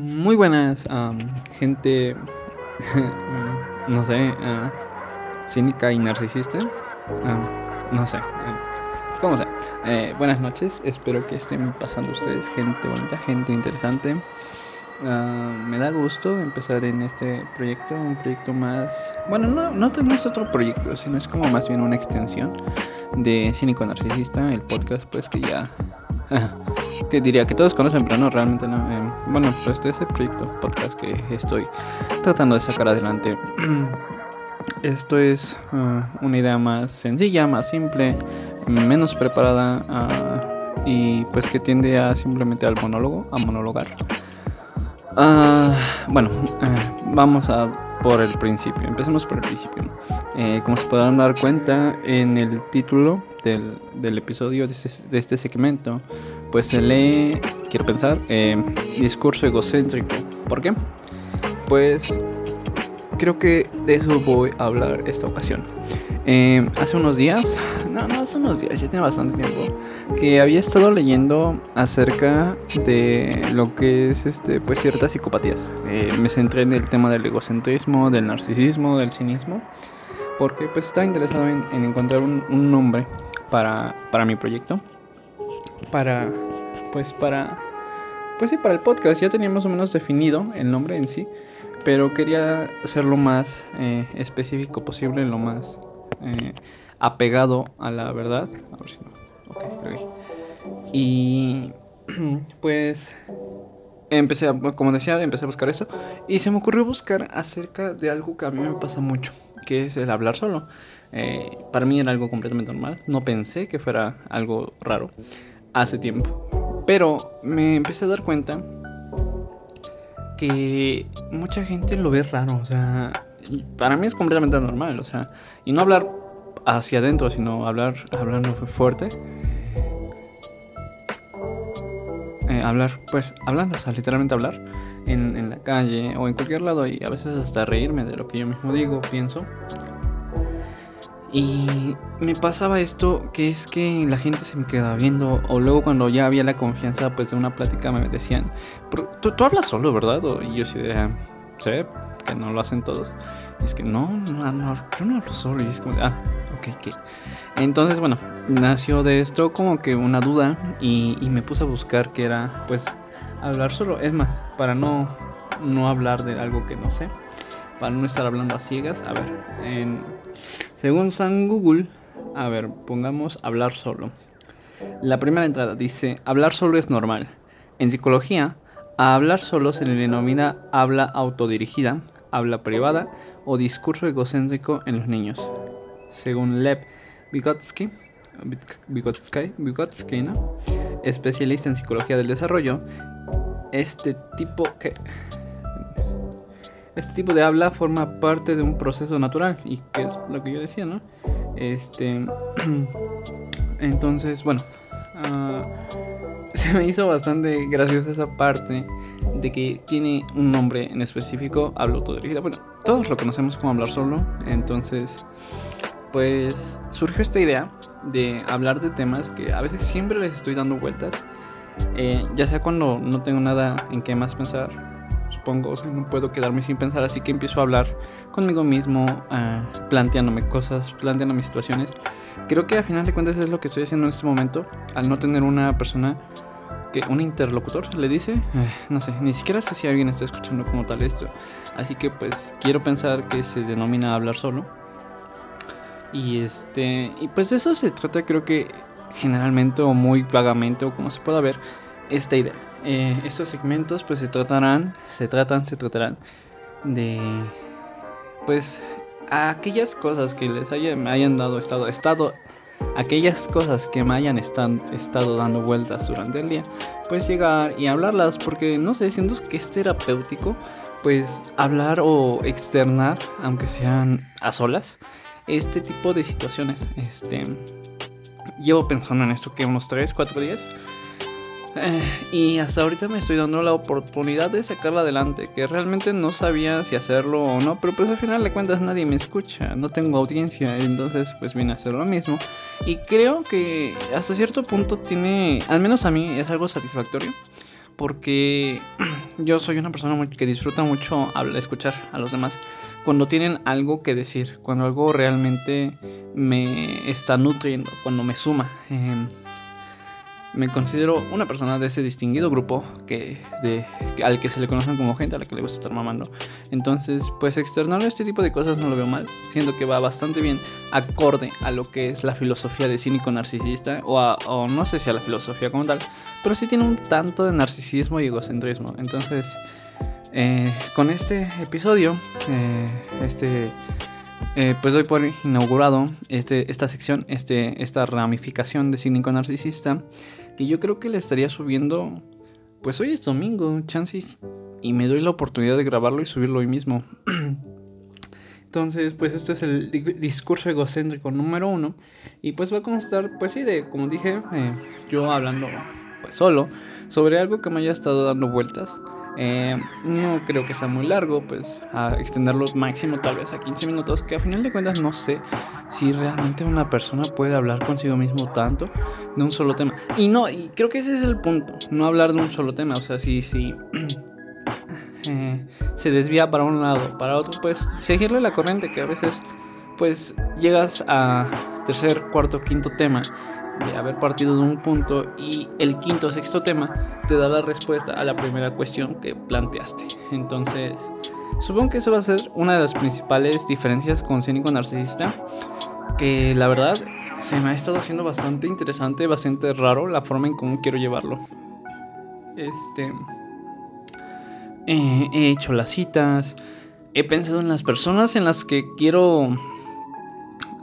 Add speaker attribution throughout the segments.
Speaker 1: Muy buenas, gente, no sé, ah, cínica y narcisista. no sé, como sea. Eh, buenas noches, espero que estén pasando ustedes, gente bonita, gente interesante. Ah, me da gusto empezar en este proyecto, un proyecto más... Bueno, no, no, no es otro proyecto, sino es como más bien una extensión de Cínico Narcisista, el podcast pues que ya que diría que todos conocen, pero no, realmente no. Eh, bueno, pues este es el proyecto podcast que estoy tratando de sacar adelante. Esto es ah, una idea más sencilla, más simple, menos preparada ah, y pues que tiende a simplemente al monólogo, a monologar. Ah, bueno, vamos a por el principio. Empecemos por el principio. Eh, como se podrán dar cuenta en el título del, del episodio de este, de este, segmento, pues se lee, quiero pensar, eh, discurso egocéntrico. ¿Por qué? Pues creo que de eso voy a hablar esta ocasión. Eh, hace unos días, no, no hace unos días, ya tiene bastante tiempo, que había estado leyendo acerca de lo que es este, pues ciertas psicopatías. Eh, me centré en el tema del egocentrismo, del narcisismo, del cinismo, porque pues estaba interesado en, encontrar un, un nombre para, para mi proyecto. Para, pues para, pues sí, para el podcast. Ya tenía más o menos definido el nombre en sí, pero quería ser lo más eh, específico posible, lo más eh, apegado a la verdad. A ver si no. Okay, y pues empecé, a, como decía, empecé a buscar eso y se me ocurrió buscar acerca de algo que a mí me pasa mucho, que es el hablar solo. Eh, para mí era algo completamente normal. No pensé que fuera algo raro hace tiempo. Pero me empecé a dar cuenta que mucha gente lo ve raro. O sea, para mí es completamente normal. O sea, y no hablar hacia adentro, sino hablar hablando fuerte. Eh, hablar, pues, hablando, o sea, literalmente hablar en, en la calle o en cualquier lado y a veces hasta reírme de lo que yo mismo digo, pienso. Y me pasaba esto, que es que la gente se me quedaba viendo, o luego cuando ya había la confianza pues de una plática me decían, tú, tú hablas solo, ¿verdad? y yo sí de, ah, sé que no lo hacen todos. Y es que no, no, yo no hablo solo. Y es como, ah, ok, ok. Entonces, bueno, nació de esto como que una duda y, y me puse a buscar que era pues hablar solo. Es más, para no, no hablar de algo que no sé, para no estar hablando a ciegas, a ver, en según San Google, a ver, pongamos hablar solo. La primera entrada dice, hablar solo es normal. En psicología, a hablar solo se le denomina habla autodirigida, habla privada o discurso egocéntrico en los niños. Según Lev Vygotsky, Vygotsky, especialista en psicología del desarrollo, este tipo que este tipo de habla forma parte de un proceso natural y que es lo que yo decía, ¿no? Este, entonces, bueno, ah, se me hizo bastante graciosa esa parte de que tiene un nombre en específico, hablo autodirigida. Bueno, todos lo conocemos como hablar solo, entonces, pues surgió esta idea de hablar de temas que a veces siempre les estoy dando vueltas, eh, ya sea cuando no tengo nada en qué más pensar supongo, o sea, no puedo quedarme sin pensar, así que empiezo a hablar conmigo mismo, uh, planteándome cosas, planteando situaciones. Creo que a final de cuentas es lo que estoy haciendo en este momento, al no tener una persona que un interlocutor le dice, eh, no sé, ni siquiera sé si alguien está escuchando como tal esto. Así que pues quiero pensar que se denomina hablar solo. Y este, y pues de eso se trata creo que generalmente o muy vagamente o como se pueda ver esta idea. Eh, estos segmentos pues se tratarán, se tratan, se tratarán de pues aquellas cosas que les haya, me hayan dado estado, estado, aquellas cosas que me hayan estado dando vueltas durante el día, pues llegar y hablarlas porque no sé, siento que es terapéutico pues hablar o externar, aunque sean a solas, este tipo de situaciones. Este, llevo pensando en esto que unos 3, 4 días eh, y hasta ahorita me estoy dando la oportunidad de sacarla adelante, que realmente no sabía si hacerlo o no, pero pues al final de cuentas nadie me escucha, no tengo audiencia, entonces pues vine a hacer lo mismo. Y creo que hasta cierto punto tiene, al menos a mí es algo satisfactorio, porque yo soy una persona que disfruta mucho escuchar a los demás cuando tienen algo que decir, cuando algo realmente me está nutriendo, cuando me suma. Em, me considero una persona de ese distinguido grupo que, de, al que se le conocen como gente a la que le gusta estar mamando. Entonces, pues externar este tipo de cosas no lo veo mal, siendo que va bastante bien acorde a lo que es la filosofía de cínico narcisista, o, o no sé si a la filosofía como tal, pero sí tiene un tanto de narcisismo y egocentrismo. Entonces, eh, con este episodio, eh, este, eh, pues doy por inaugurado este, esta sección, este, esta ramificación de cínico narcisista, que yo creo que le estaría subiendo, pues hoy es domingo, chances, y me doy la oportunidad de grabarlo y subirlo hoy mismo. Entonces, pues este es el discurso egocéntrico número uno. Y pues va a constar, pues sí, de, como dije, yo hablando pues solo, sobre algo que me haya estado dando vueltas. Eh, no creo que sea muy largo, pues a extenderlo máximo tal vez a 15 minutos, que a final de cuentas no sé si realmente una persona puede hablar consigo mismo tanto de un solo tema. Y no, y creo que ese es el punto, no hablar de un solo tema, o sea, si, si eh, se desvía para un lado, para otro, pues seguirle la corriente, que a veces pues llegas a tercer, cuarto, quinto tema de haber partido de un punto y el quinto o sexto tema te da la respuesta a la primera cuestión que planteaste. Entonces, supongo que eso va a ser una de las principales diferencias con Cínico Narcisista, que la verdad se me ha estado haciendo bastante interesante, bastante raro la forma en cómo quiero llevarlo. Este... Eh, he hecho las citas, he pensado en las personas en las que quiero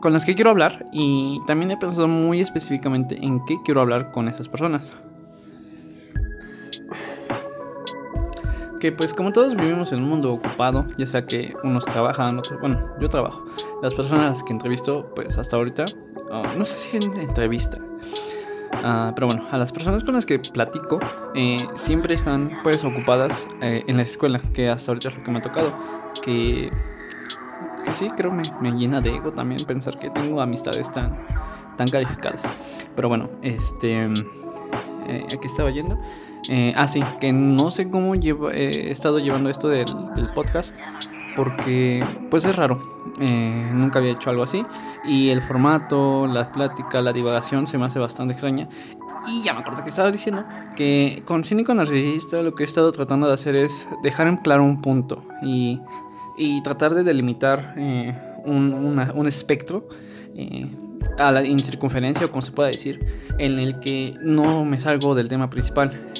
Speaker 1: con las que quiero hablar y también he pensado muy específicamente en qué quiero hablar con esas personas. Que pues como todos vivimos en un mundo ocupado, ya sea que unos trabajan, otros, bueno, yo trabajo. Las personas que entrevisto, pues hasta ahorita, oh, no sé si en entrevista, uh, pero bueno, a las personas con las que platico eh, siempre están pues ocupadas eh, en la escuela, que hasta ahorita es lo que me ha tocado. Que sí, creo me, me llena de ego también pensar que tengo amistades tan, tan calificadas. Pero bueno, este. Eh, aquí estaba yendo. Eh, ah, sí, que no sé cómo llevo, eh, he estado llevando esto del, podcast. Porque, pues es raro. Eh, nunca había hecho algo así. Y el formato, la plática, la divagación se me hace bastante extraña. Y ya me acuerdo que estaba diciendo que con Cínico Narcisista lo que he estado tratando de hacer es dejar en claro un punto. Y y tratar de delimitar eh, un, espectro eh, a la en circunferencia o como se pueda decir en el que no me salgo del tema principal.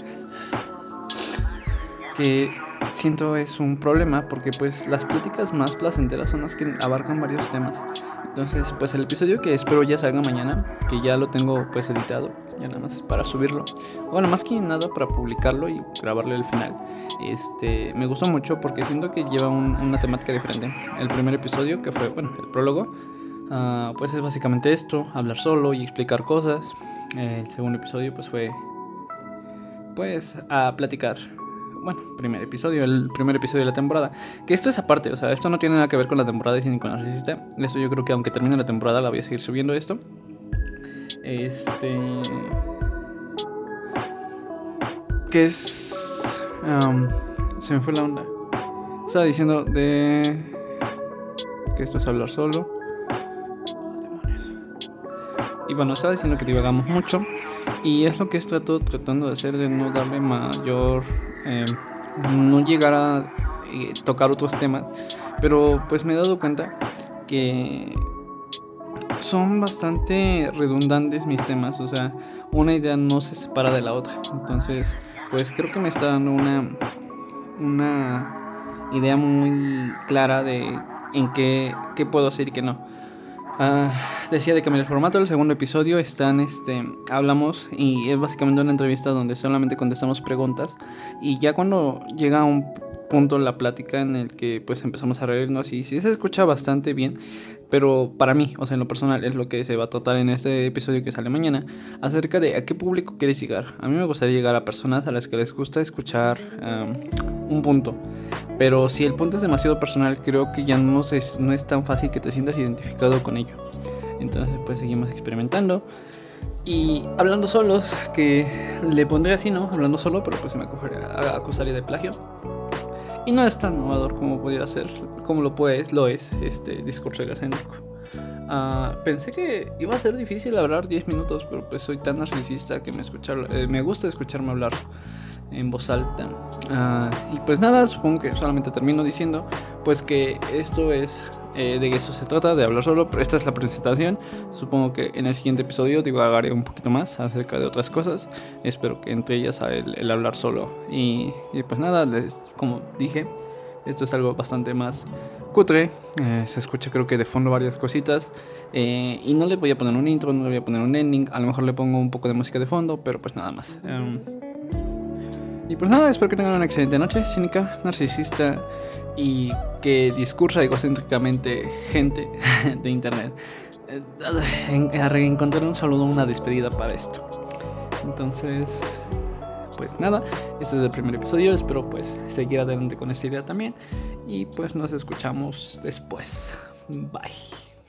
Speaker 1: Que siento es un problema porque pues las pláticas más placenteras son las que abarcan varios temas entonces pues el episodio que espero ya salga mañana que ya lo tengo pues editado ya nada más para subirlo bueno más que nada para publicarlo y grabarle el final este, me gustó mucho porque siento que lleva una temática diferente. El primer episodio, que fue, bueno, el prólogo, ah, pues es básicamente esto, hablar solo y explicar cosas. El segundo episodio, pues fue, pues, a platicar. Bueno, primer episodio, el primer episodio de la temporada. Que esto es aparte, o sea, esto no tiene nada que ver con la temporada de Cine con Narcisista. Esto yo creo que aunque termine la temporada la voy a seguir subiendo esto. Este... Que es se me fue la onda. Estaba diciendo de que esto es hablar solo. Y bueno, estaba diciendo que divagamos mucho. Y es lo que estoy tratando de hacer, de no darle mayor... Em, no llegar a eh, tocar otros temas. Pero pues me he dado cuenta que son bastante redundantes mis temas. O sea, una idea no se separa de la otra. Entonces pues creo que me está dando una, una idea muy clara de en qué, qué puedo hacer y qué no. Ah, decía de en el formato del segundo episodio están, este, hablamos y es básicamente una entrevista donde solamente contestamos preguntas y ya cuando llega a un punto la plática en el que pues empezamos a reírnos y sí se escucha bastante bien, pero para mí, o sea, en lo personal, es lo que se va a tratar en este episodio que sale mañana, acerca de a qué público quieres llegar. A mí me gustaría llegar a personas a las que les gusta escuchar un punto, pero si el punto es demasiado personal, creo que ya no, no es tan fácil que te sientas identificado con ello. Entonces, pues seguimos experimentando. Y hablando solos, que le pondré así, ¿no? Hablando solo, pero pues se me acusaría de plagio. Y no es tan innovador como pudiera ser, como lo puedes, lo es, este discurso egocéntrico. Uh, pensé que iba a ser difícil hablar 10 minutos, pero pues soy tan narcisista que me, escuchar, eh, me gusta escucharme hablar en voz alta. Uh, y pues nada, supongo que solamente termino diciendo pues que esto es eh, de eso se trata, de hablar solo, pero esta es la presentación. Supongo que en el siguiente episodio digo haré un poquito más acerca de otras cosas. Espero que entre ellas el, el hablar solo. Y, y pues nada, les, como dije, esto es algo bastante más cutre. Eh, se escucha creo que de fondo varias cositas. Eh, y no le voy a poner un intro, no le voy a poner un ending. A lo mejor le pongo un poco de música de fondo, pero pues nada más. Em, y pues nada, espero que tengan una excelente noche, cínica, narcisista y que discursa egocéntricamente gente de internet. Eh, encontrar un saludo, una despedida para esto. Entonces, pues nada, este es el primer episodio, espero pues seguir adelante con esta idea también y pues nos escuchamos después. Bye.